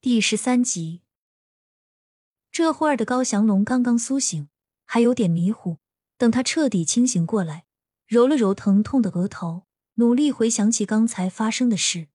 第十三集，这会儿的高翔龙刚刚苏醒，还有点迷糊。等他彻底清醒过来，揉了揉疼痛的额头，努力回想起刚才发生的事。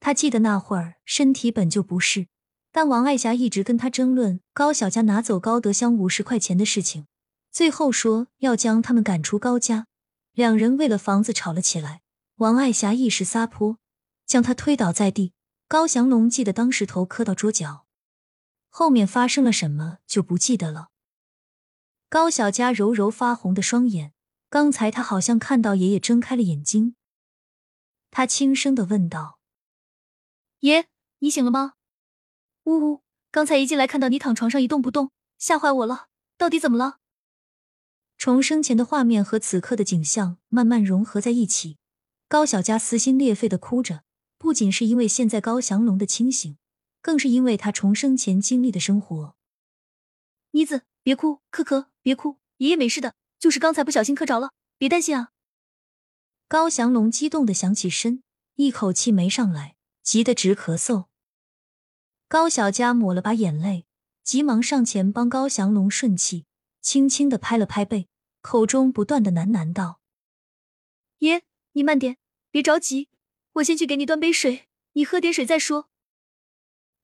他记得那会儿身体本就不适，但王爱霞一直跟他争论高小家拿走高德香五十块钱的事情，最后说要将他们赶出高家。两人为了房子吵了起来，王爱霞一时撒泼，将他推倒在地。高祥龙记得当时头磕到桌角，后面发生了什么就不记得了。高小佳揉揉发红的双眼，刚才他好像看到爷爷睁开了眼睛，他轻声的问道：“爷，你醒了吗？”“呜呜，刚才一进来看到你躺床上一动不动，吓坏我了。到底怎么了？”重生前的画面和此刻的景象慢慢融合在一起，高小佳撕心裂肺的哭着。不仅是因为现在高翔龙的清醒，更是因为他重生前经历的生活。妮子，别哭，可可，别哭，爷爷没事的，就是刚才不小心磕着了，别担心啊。高翔龙激动的想起身，一口气没上来，急得直咳嗽。高小佳抹了把眼泪，急忙上前帮高翔龙顺气，轻轻的拍了拍背，口中不断的喃喃道：“爷，你慢点，别着急。”我先去给你端杯水，你喝点水再说。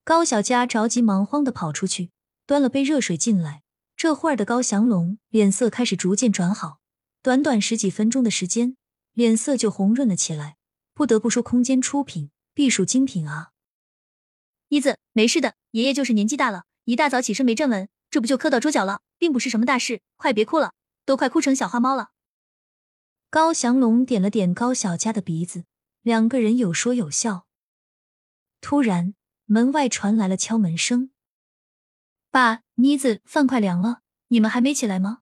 高小佳着急忙慌的跑出去，端了杯热水进来。这会儿的高祥龙脸色开始逐渐转好，短短十几分钟的时间，脸色就红润了起来。不得不说，空间出品必属精品啊！妮子，没事的，爷爷就是年纪大了，一大早起身没站稳，这不就磕到桌角了，并不是什么大事，快别哭了，都快哭成小花猫了。高祥龙点了点高小佳的鼻子。两个人有说有笑。突然，门外传来了敲门声。爸，妮子，饭快凉了，你们还没起来吗？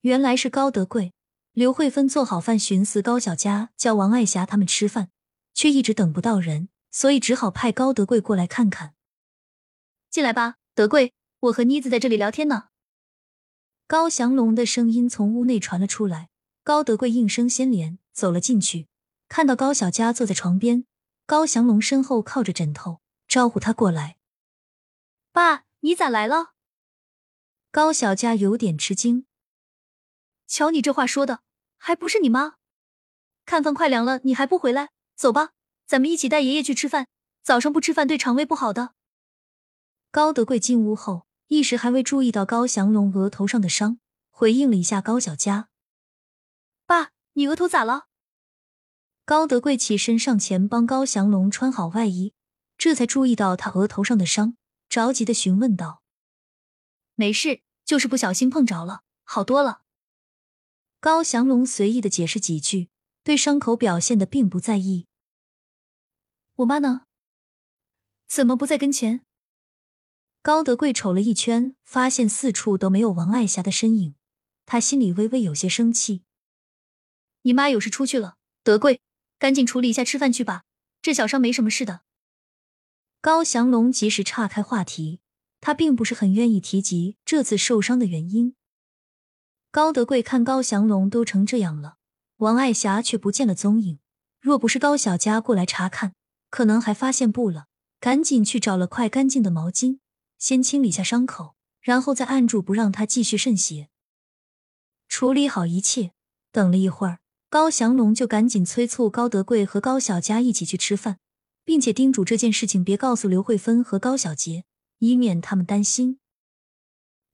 原来是高德贵、刘慧芬做好饭，寻思高小佳叫王爱霞他们吃饭，却一直等不到人，所以只好派高德贵过来看看。进来吧，德贵，我和妮子在这里聊天呢。高祥龙的声音从屋内传了出来，高德贵应声先连走了进去。看到高小佳坐在床边，高祥龙身后靠着枕头，招呼他过来。爸，你咋来了？高小佳有点吃惊。瞧你这话说的，还不是你妈？看饭快凉了，你还不回来？走吧，咱们一起带爷爷去吃饭。早上不吃饭对肠胃不好的。高德贵进屋后，一时还未注意到高祥龙额头上的伤，回应了一下高小佳：“爸，你额头咋了？”高德贵起身上前帮高祥龙穿好外衣，这才注意到他额头上的伤，着急的询问道：“没事，就是不小心碰着了，好多了。”高祥龙随意的解释几句，对伤口表现的并不在意。我妈呢？怎么不在跟前？高德贵瞅了一圈，发现四处都没有王爱霞的身影，他心里微微有些生气。你妈有事出去了，德贵。赶紧处理一下，吃饭去吧。这小伤没什么事的。高祥龙及时岔开话题，他并不是很愿意提及这次受伤的原因。高德贵看高祥龙都成这样了，王爱霞却不见了踪影。若不是高小佳过来查看，可能还发现不了。赶紧去找了块干净的毛巾，先清理下伤口，然后再按住不让他继续渗血。处理好一切，等了一会儿。高祥龙就赶紧催促高德贵和高小佳一起去吃饭，并且叮嘱这件事情别告诉刘慧芬和高小杰，以免他们担心。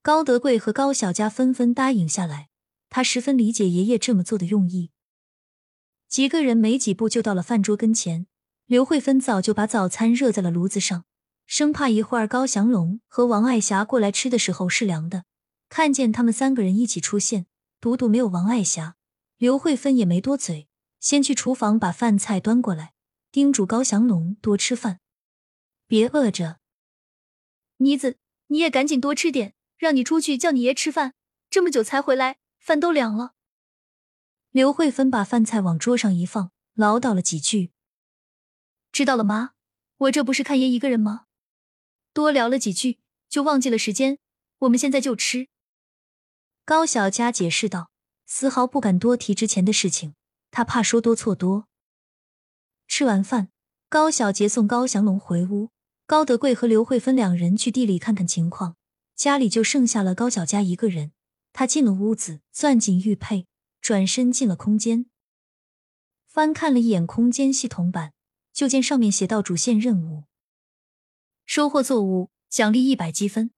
高德贵和高小佳纷纷答应下来，他十分理解爷爷这么做的用意。几个人没几步就到了饭桌跟前，刘慧芬早就把早餐热在了炉子上，生怕一会儿高祥龙和王爱霞过来吃的时候是凉的。看见他们三个人一起出现，独独没有王爱霞。刘慧芬也没多嘴，先去厨房把饭菜端过来，叮嘱高祥龙多吃饭，别饿着。妮子，你也赶紧多吃点，让你出去叫你爷吃饭，这么久才回来，饭都凉了。刘慧芬把饭菜往桌上一放，唠叨了几句。知道了妈，我这不是看爷一个人吗？多聊了几句就忘记了时间，我们现在就吃。高小佳解释道。丝毫不敢多提之前的事情，他怕说多错多。吃完饭，高小杰送高祥龙回屋，高德贵和刘慧芬两人去地里看看情况，家里就剩下了高小佳一个人。他进了屋子，攥紧玉佩，转身进了空间，翻看了一眼空间系统版，就见上面写到主线任务：收获作物，奖励一百积分。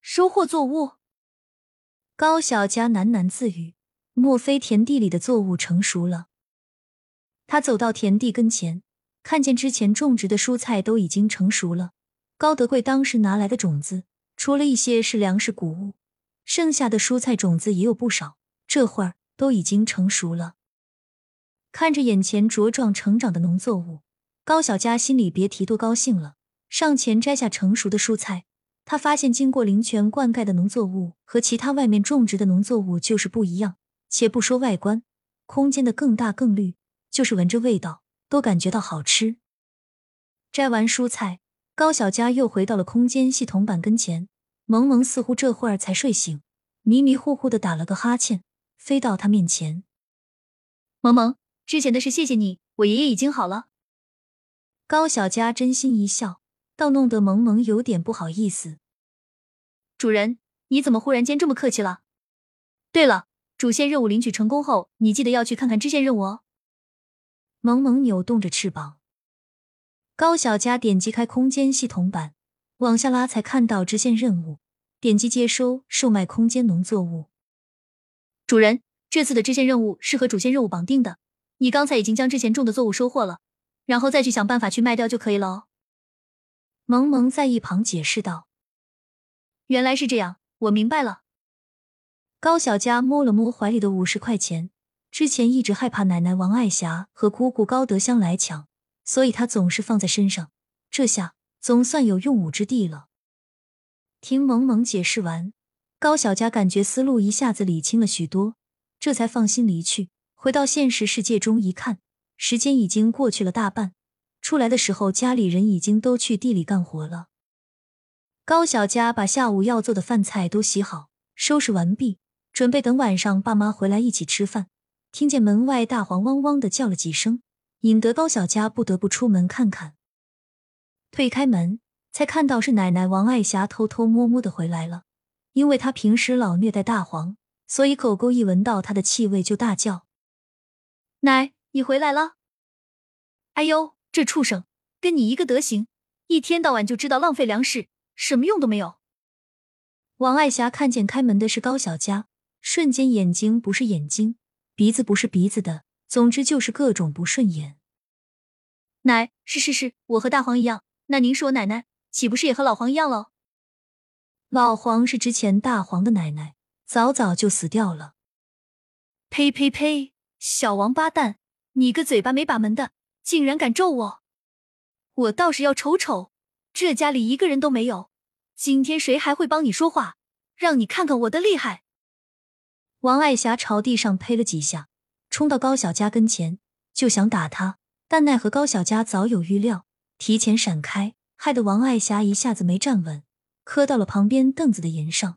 收获作物。高小佳喃喃自语：“莫非田地里的作物成熟了？”他走到田地跟前，看见之前种植的蔬菜都已经成熟了。高德贵当时拿来的种子，除了一些是粮食谷物，剩下的蔬菜种子也有不少，这会儿都已经成熟了。看着眼前茁壮成长的农作物，高小佳心里别提多高兴了。上前摘下成熟的蔬菜。他发现，经过灵泉灌溉的农作物和其他外面种植的农作物就是不一样。且不说外观，空间的更大更绿，就是闻着味道都感觉到好吃。摘完蔬菜，高小佳又回到了空间系统板跟前。萌萌似乎这会儿才睡醒，迷迷糊糊的打了个哈欠，飞到他面前。萌萌，之前的事谢谢你，我爷爷已经好了。高小佳真心一笑。倒弄得萌萌有点不好意思。主人，你怎么忽然间这么客气了？对了，主线任务领取成功后，你记得要去看看支线任务哦。萌萌扭动着翅膀。高小佳点击开空间系统版，往下拉才看到支线任务，点击接收，售卖空间农作物。主人，这次的支线任务是和主线任务绑定的，你刚才已经将之前种的作物收获了，然后再去想办法去卖掉就可以了哦。萌萌在一旁解释道：“原来是这样，我明白了。”高小佳摸了摸怀里的五十块钱，之前一直害怕奶奶王爱霞和姑姑高德香来抢，所以她总是放在身上，这下总算有用武之地了。听萌萌解释完，高小佳感觉思路一下子理清了许多，这才放心离去。回到现实世界中一看，时间已经过去了大半。出来的时候，家里人已经都去地里干活了。高小佳把下午要做的饭菜都洗好，收拾完毕，准备等晚上爸妈回来一起吃饭。听见门外大黄汪汪的叫了几声，引得高小佳不得不出门看看。推开门，才看到是奶奶王爱霞偷偷摸摸的回来了。因为她平时老虐待大黄，所以狗狗一闻到它的气味就大叫：“奶，你回来了！”哎呦！这畜生跟你一个德行，一天到晚就知道浪费粮食，什么用都没有。王爱霞看见开门的是高小佳，瞬间眼睛不是眼睛，鼻子不是鼻子的，总之就是各种不顺眼。奶，是是是，我和大黄一样，那您是我奶奶，岂不是也和老黄一样喽？老黄是之前大黄的奶奶，早早就死掉了。呸呸呸！小王八蛋，你个嘴巴没把门的！竟然敢咒我！我倒是要瞅瞅，这家里一个人都没有，今天谁还会帮你说话？让你看看我的厉害！王爱霞朝地上呸了几下，冲到高小佳跟前就想打他，但奈何高小佳早有预料，提前闪开，害得王爱霞一下子没站稳，磕到了旁边凳子的沿上。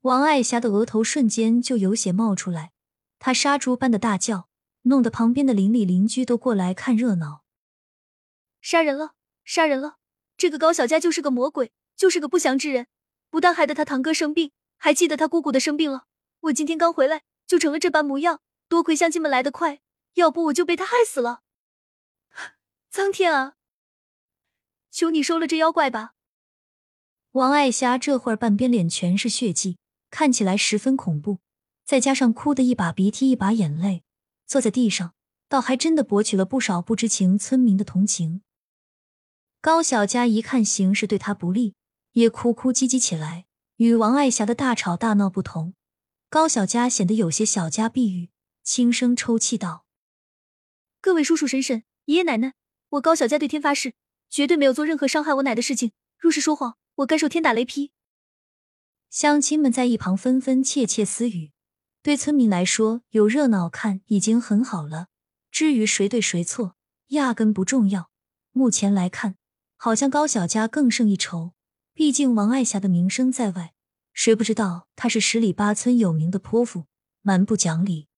王爱霞的额头瞬间就有血冒出来，她杀猪般的大叫。弄得旁边的邻里邻居都过来看热闹。杀人了，杀人了！这个高小佳就是个魔鬼，就是个不祥之人，不但害得他堂哥生病，还气得他姑姑的生病了。我今天刚回来，就成了这般模样。多亏乡亲们来得快，要不我就被他害死了。苍天啊！求你收了这妖怪吧！王爱霞这会儿半边脸全是血迹，看起来十分恐怖，再加上哭的一把鼻涕一把眼泪。坐在地上，倒还真的博取了不少不知情村民的同情。高小佳一看形势对他不利，也哭哭唧唧起来。与王爱霞的大吵大闹不同，高小佳显得有些小家碧玉，轻声抽泣道：“各位叔叔婶婶、爷爷奶奶，我高小佳对天发誓，绝对没有做任何伤害我奶的事情。若是说谎，我该受天打雷劈。”乡亲们在一旁纷纷窃窃私语。对村民来说，有热闹看已经很好了。至于谁对谁错，压根不重要。目前来看，好像高小佳更胜一筹。毕竟王爱霞的名声在外，谁不知道她是十里八村有名的泼妇，蛮不讲理。